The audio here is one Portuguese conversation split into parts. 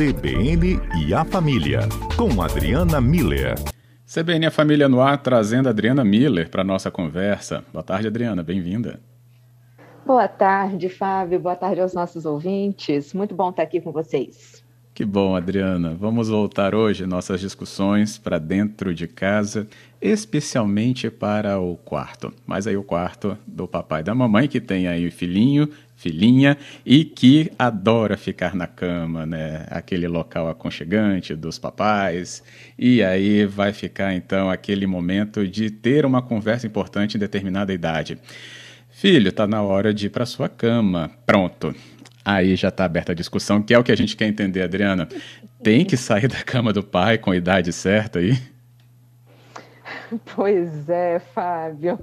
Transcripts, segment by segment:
CBN e a Família, com Adriana Miller. CBN e a Família no ar, trazendo a Adriana Miller para nossa conversa. Boa tarde, Adriana, bem-vinda. Boa tarde, Fábio. Boa tarde aos nossos ouvintes. Muito bom estar aqui com vocês. Que bom, Adriana. Vamos voltar hoje nossas discussões para dentro de casa, especialmente para o quarto. Mas aí o quarto do papai e da mamãe, que tem aí o filhinho, filhinha e que adora ficar na cama, né? Aquele local aconchegante dos papais. E aí vai ficar então aquele momento de ter uma conversa importante em determinada idade. Filho, tá na hora de ir para sua cama. Pronto. Aí já está aberta a discussão, que é o que a gente quer entender, Adriana. Tem que sair da cama do pai com a idade certa aí? Pois é, Fábio.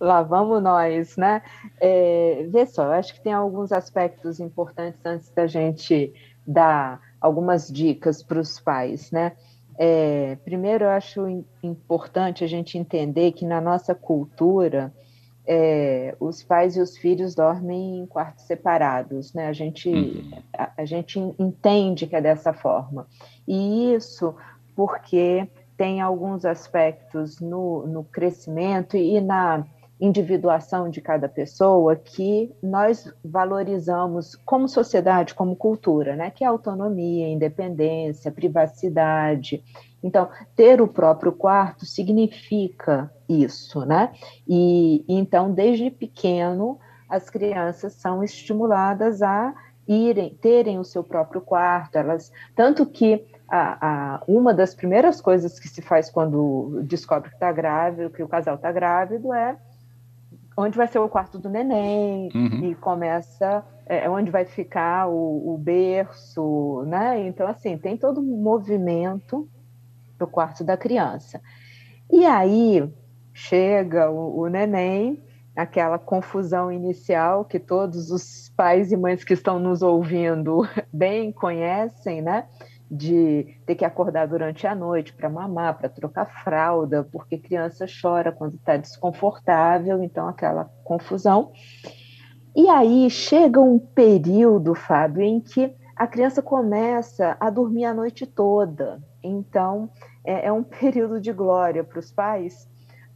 Lá vamos nós, né? É, vê só, eu acho que tem alguns aspectos importantes antes da gente dar algumas dicas para os pais, né? É, primeiro, eu acho importante a gente entender que na nossa cultura, é, os pais e os filhos dormem em quartos separados, né? A gente, uhum. a, a, gente entende que é dessa forma. E isso porque tem alguns aspectos no, no crescimento e na individuação de cada pessoa que nós valorizamos como sociedade, como cultura, né? Que é autonomia, independência, privacidade. Então, ter o próprio quarto significa isso, né? E então, desde pequeno, as crianças são estimuladas a irem, terem o seu próprio quarto, elas, tanto que a, a, uma das primeiras coisas que se faz quando descobre que está grávido, que o casal está grávido, é onde vai ser o quarto do neném, uhum. e começa é, é, onde vai ficar o, o, berço, né? Então, assim, tem todo um movimento do quarto da criança. E aí chega o, o neném, aquela confusão inicial que todos os pais e mães que estão nos ouvindo bem conhecem, né? de ter que acordar durante a noite para mamar, para trocar fralda, porque criança chora quando está desconfortável, então aquela confusão. E aí chega um período, Fábio, em que a criança começa a dormir a noite toda. Então é, é um período de glória para os pais,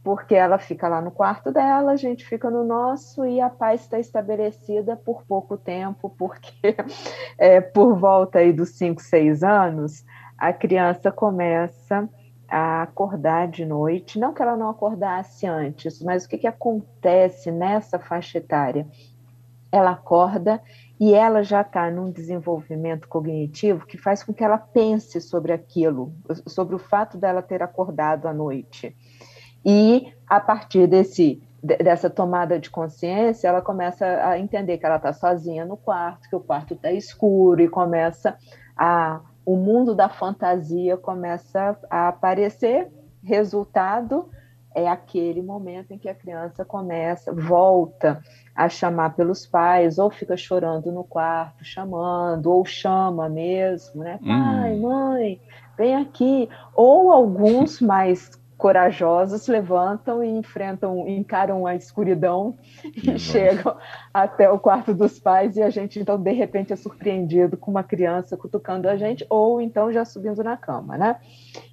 porque ela fica lá no quarto dela, a gente fica no nosso e a paz está estabelecida por pouco tempo, porque é, por volta aí dos 5, 6 anos, a criança começa a acordar de noite, não que ela não acordasse antes, mas o que, que acontece nessa faixa etária? Ela acorda e ela já está num desenvolvimento cognitivo que faz com que ela pense sobre aquilo, sobre o fato dela ter acordado à noite. E a partir desse dessa tomada de consciência, ela começa a entender que ela está sozinha no quarto, que o quarto está escuro e começa a o mundo da fantasia começa a aparecer. Resultado é aquele momento em que a criança começa, volta a chamar pelos pais, ou fica chorando no quarto, chamando, ou chama mesmo, né? Pai, hum. mãe, vem aqui. Ou alguns mais corajosos levantam e enfrentam, encaram a escuridão e chegam até o quarto dos pais e a gente então de repente é surpreendido com uma criança cutucando a gente ou então já subindo na cama, né?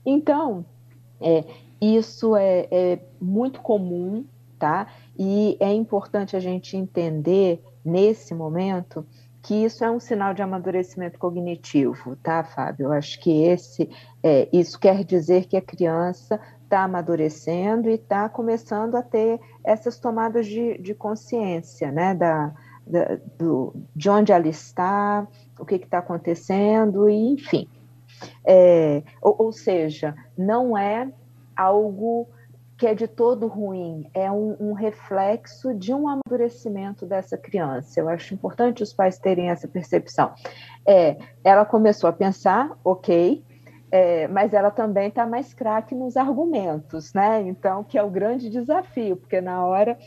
Então é, isso é, é muito comum, tá? E é importante a gente entender nesse momento que isso é um sinal de amadurecimento cognitivo, tá, Fábio? Eu acho que esse, é, isso quer dizer que a criança está amadurecendo e está começando a ter essas tomadas de, de consciência, né, da, da, do, de onde ela está, o que está acontecendo, e enfim. É, ou, ou, seja, não é algo que é de todo ruim, é um, um, reflexo de um amadurecimento dessa criança. Eu acho importante os pais terem essa percepção. É, ela começou a pensar, ok, é, mas ela também está mais craque nos argumentos, né? Então, que é o grande desafio, porque na hora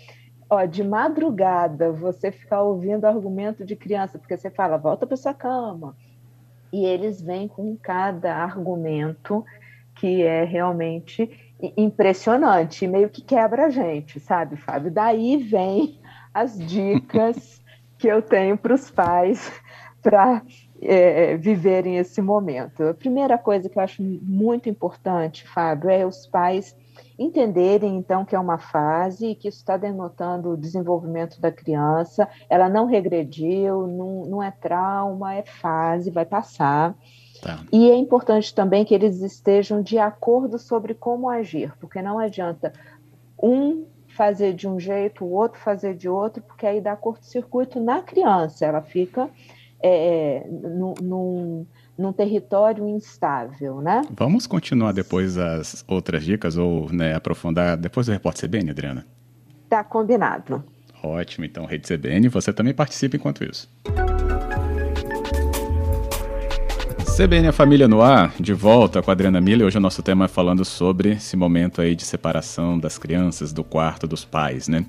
de madrugada você ficar ouvindo argumento de criança, porque você fala, volta para sua cama, e eles vêm com cada argumento que é realmente impressionante, meio que quebra a gente, sabe, Fábio? Daí vem as dicas que eu tenho para os pais para é, viverem esse momento. A primeira coisa que eu acho muito importante, Fábio, é os pais entenderem então que é uma fase e que isso está denotando o desenvolvimento da criança, ela não regrediu, não, não é trauma, é fase, vai passar. Tá. E é importante também que eles estejam de acordo sobre como agir, porque não adianta um fazer de um jeito, o outro fazer de outro, porque aí dá curto-circuito na criança, ela fica é, num, num território instável, né? Vamos continuar depois as outras dicas ou né, aprofundar depois do repórter CBN, Adriana? Tá combinado. Ótimo, então, Rede CBN, você também participa enquanto isso. CBN A Família no Ar, de volta com a Adriana Miller. Hoje o nosso tema é falando sobre esse momento aí de separação das crianças do quarto dos pais, né?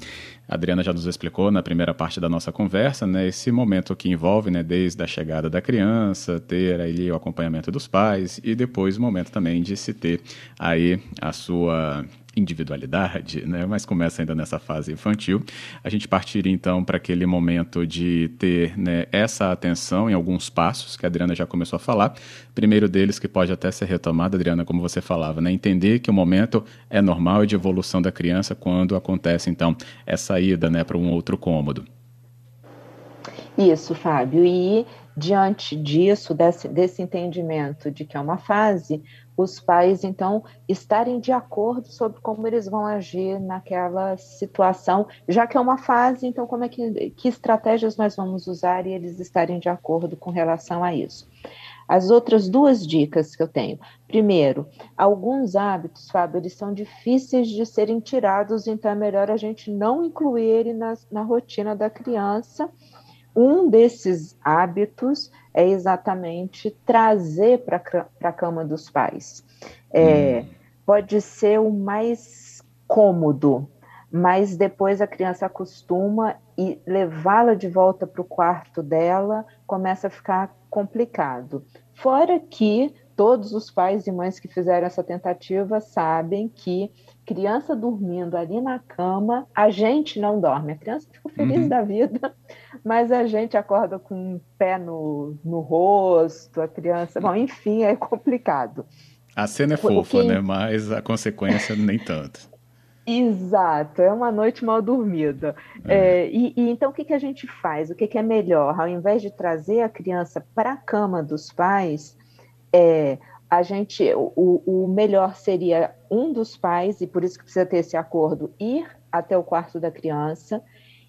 A Adriana já nos explicou na primeira parte da nossa conversa, né, esse momento que envolve, né, desde a chegada da criança, ter ali o acompanhamento dos pais e depois o momento também de se ter aí a sua individualidade, né? mas começa ainda nessa fase infantil. A gente partiria então para aquele momento de ter né, essa atenção em alguns passos que a Adriana já começou a falar. Primeiro deles que pode até ser retomado, Adriana, como você falava, né? entender que o momento é normal e de evolução da criança quando acontece então essa ida né, para um outro cômodo. Isso, Fábio. E diante disso, desse, desse entendimento de que é uma fase, os pais, então, estarem de acordo sobre como eles vão agir naquela situação, já que é uma fase, então, como é que, que estratégias nós vamos usar e eles estarem de acordo com relação a isso. As outras duas dicas que eu tenho. Primeiro, alguns hábitos, Fábio, eles são difíceis de serem tirados, então é melhor a gente não incluir ele na, na rotina da criança. Um desses hábitos é exatamente trazer para a cama dos pais. É, hum. Pode ser o mais cômodo, mas depois a criança acostuma e levá-la de volta para o quarto dela começa a ficar complicado. Fora que todos os pais e mães que fizeram essa tentativa sabem que criança dormindo ali na cama, a gente não dorme. A criança fica feliz uhum. da vida, mas a gente acorda com um pé no, no rosto, a criança. Bom, enfim, é complicado. A cena é fofa, né? Mas a consequência nem tanto. Exato, é uma noite mal dormida. É. É, e, e, então o que, que a gente faz? O que, que é melhor? Ao invés de trazer a criança para a cama dos pais, é, a gente, o, o melhor seria um dos pais, e por isso que precisa ter esse acordo, ir até o quarto da criança,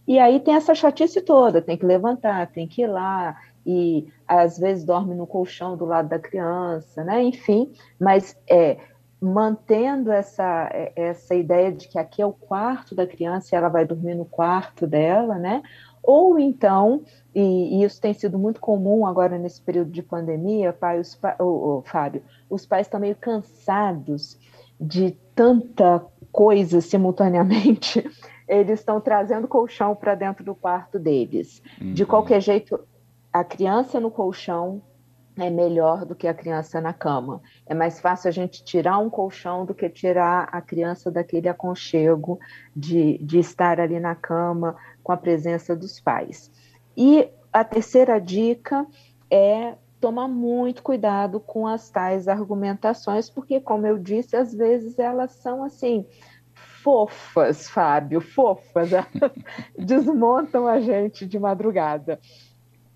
e aí tem essa chatice toda, tem que levantar, tem que ir lá, e às vezes dorme no colchão do lado da criança, né? Enfim, mas é, mantendo essa, essa ideia de que aqui é o quarto da criança e ela vai dormir no quarto dela, né? Ou então, e, e, isso tem sido muito comum agora nesse período de pandemia, pai, os, oh, oh, Fábio, os pais estão meio cansados de tanta coisa simultaneamente, eles estão trazendo colchão para dentro do quarto deles. Uhum. De qualquer jeito, a criança no colchão é melhor do que a criança na cama. É mais fácil a gente tirar um colchão do que tirar a criança daquele aconchego de, de estar ali na cama com a presença dos pais. E a terceira dica é tomar muito cuidado com as tais argumentações, porque, como eu disse, às vezes elas são assim fofas, Fábio, fofas, desmontam a gente de madrugada.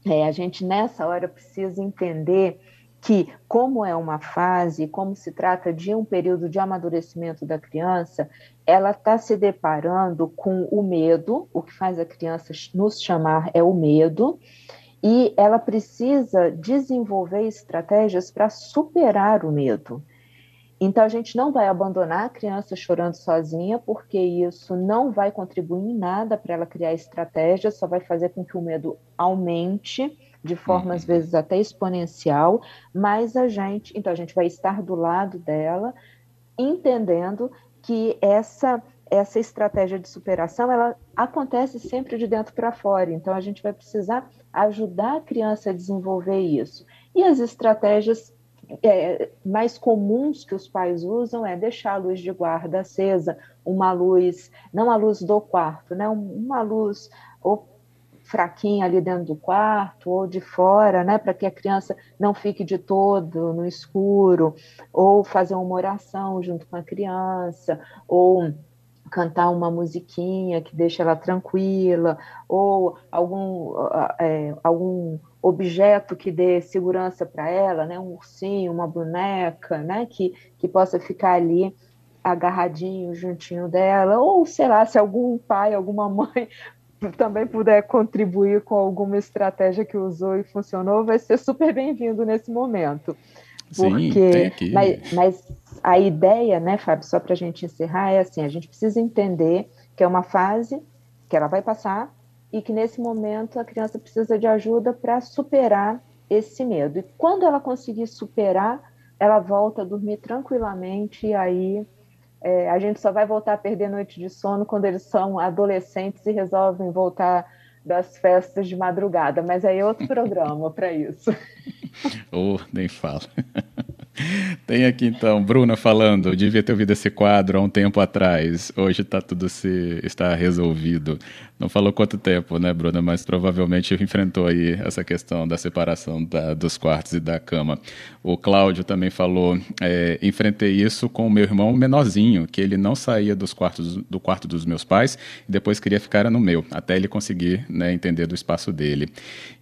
É, a gente nessa hora precisa entender que, como é uma fase, como se trata de um período de amadurecimento da criança, ela está se deparando com o medo, o que faz a criança nos chamar é o medo, e ela precisa desenvolver estratégias para superar o medo. Então, a gente não vai abandonar a criança chorando sozinha, porque isso não vai contribuir em nada para ela criar estratégias, só vai fazer com que o medo aumente de forma, às uhum. vezes, até exponencial, mas a gente, então, a gente vai estar do lado dela, entendendo que essa essa estratégia de superação ela acontece sempre de dentro para fora, então a gente vai precisar ajudar a criança a desenvolver isso. E as estratégias é, mais comuns que os pais usam é deixar a luz de guarda acesa, uma luz, não a luz do quarto, né? uma luz ou fraquinha ali dentro do quarto ou de fora, né, para que a criança não fique de todo no escuro, ou fazer uma oração junto com a criança, ou cantar uma musiquinha que deixa ela tranquila, ou algum, é, algum objeto que dê segurança para ela, né, um ursinho, uma boneca, né, que, que possa ficar ali agarradinho juntinho dela, ou sei lá, se algum pai, alguma mãe também puder contribuir com alguma estratégia que usou e funcionou, vai ser super bem-vindo nesse momento. Porque, Sim, mas, mas, a ideia, né, Fábio, só para a gente encerrar, é assim: a gente precisa entender que é uma fase que ela vai passar e que nesse momento a criança precisa de ajuda para superar esse medo. E quando ela conseguir superar, ela volta a dormir tranquilamente e aí é, a gente só vai voltar a perder noite de sono quando eles são adolescentes e resolvem voltar das festas de madrugada, mas aí é outro programa para isso. Oh, nem fala. Tem aqui então, Bruna falando, devia ter ouvido esse quadro há um tempo atrás. Hoje está tudo se está resolvido. Não falou quanto tempo, né, Bruna? Mas provavelmente enfrentou aí essa questão da separação da, dos quartos e da cama. O Cláudio também falou, é, enfrentei isso com o meu irmão menorzinho, que ele não saía dos quartos do quarto dos meus pais e depois queria ficar no meu, até ele conseguir né, entender do espaço dele.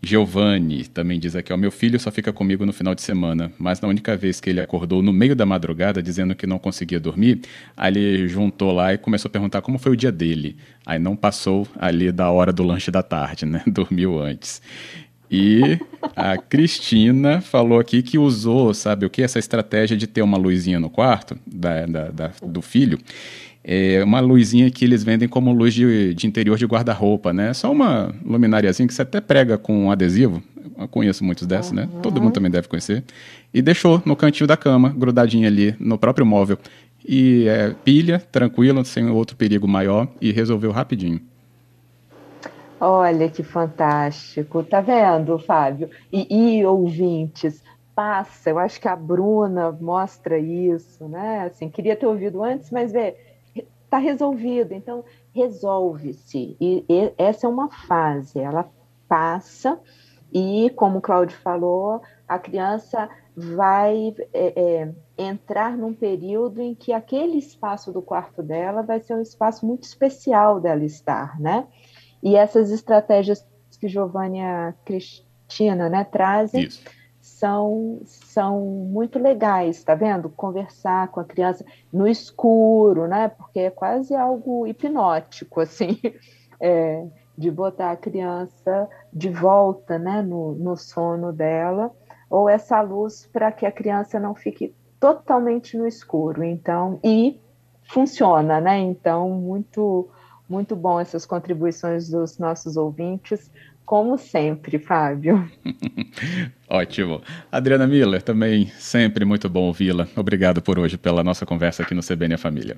Giovanni também diz aqui, ó, meu filho só fica comigo no final de semana, mas na única vez que ele acordou no meio da madrugada dizendo que não conseguia dormir, aí ele juntou lá e começou a perguntar como foi o dia dele. Aí não passou ali da hora do lanche da tarde, né? Dormiu antes. E a Cristina falou aqui que usou, sabe o que? Essa estratégia de ter uma luzinha no quarto da, da, da do filho. É uma luzinha que eles vendem como luz de, de interior de guarda-roupa, né? Só uma lumináriazinha que você até prega com um adesivo. Eu conheço muitos dessas, uhum. né? Todo mundo também deve conhecer. E deixou no cantinho da cama, grudadinha ali no próprio móvel. E é, pilha, tranquilo, sem outro perigo maior, e resolveu rapidinho. Olha que fantástico, tá vendo, Fábio? E, e, ouvintes, passa, eu acho que a Bruna mostra isso, né? Assim, queria ter ouvido antes, mas vê, tá resolvido, então resolve-se. E, e, essa é uma fase, ela passa, e como o Cláudio falou, a criança vai é, é, entrar num período em que aquele espaço do quarto dela vai ser um espaço muito especial dela estar, né? E essas estratégias que Giovanni e a Cristina né, trazem são, são muito legais, tá vendo? Conversar com a criança no escuro, né? Porque é quase algo hipnótico, assim, é, de botar a criança de volta né, no, no sono dela, ou essa luz para que a criança não fique totalmente no escuro. Então, e funciona, né? Então, muito muito bom essas contribuições dos nossos ouvintes, como sempre, Fábio. Ótimo. Adriana Miller, também sempre muito bom ouvi-la. Obrigado por hoje pela nossa conversa aqui no CBN a Família.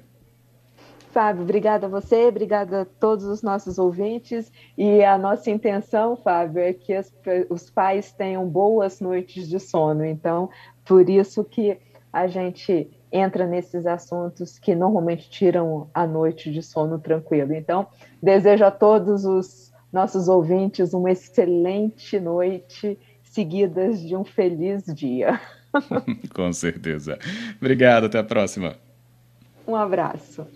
Fábio, obrigada a você, obrigada a todos os nossos ouvintes. E a nossa intenção, Fábio, é que as, os pais tenham boas noites de sono. Então, por isso que a gente entra nesses assuntos que normalmente tiram a noite de sono tranquilo. Então, desejo a todos os nossos ouvintes uma excelente noite, seguidas de um feliz dia. Com certeza. Obrigado, até a próxima. Um abraço.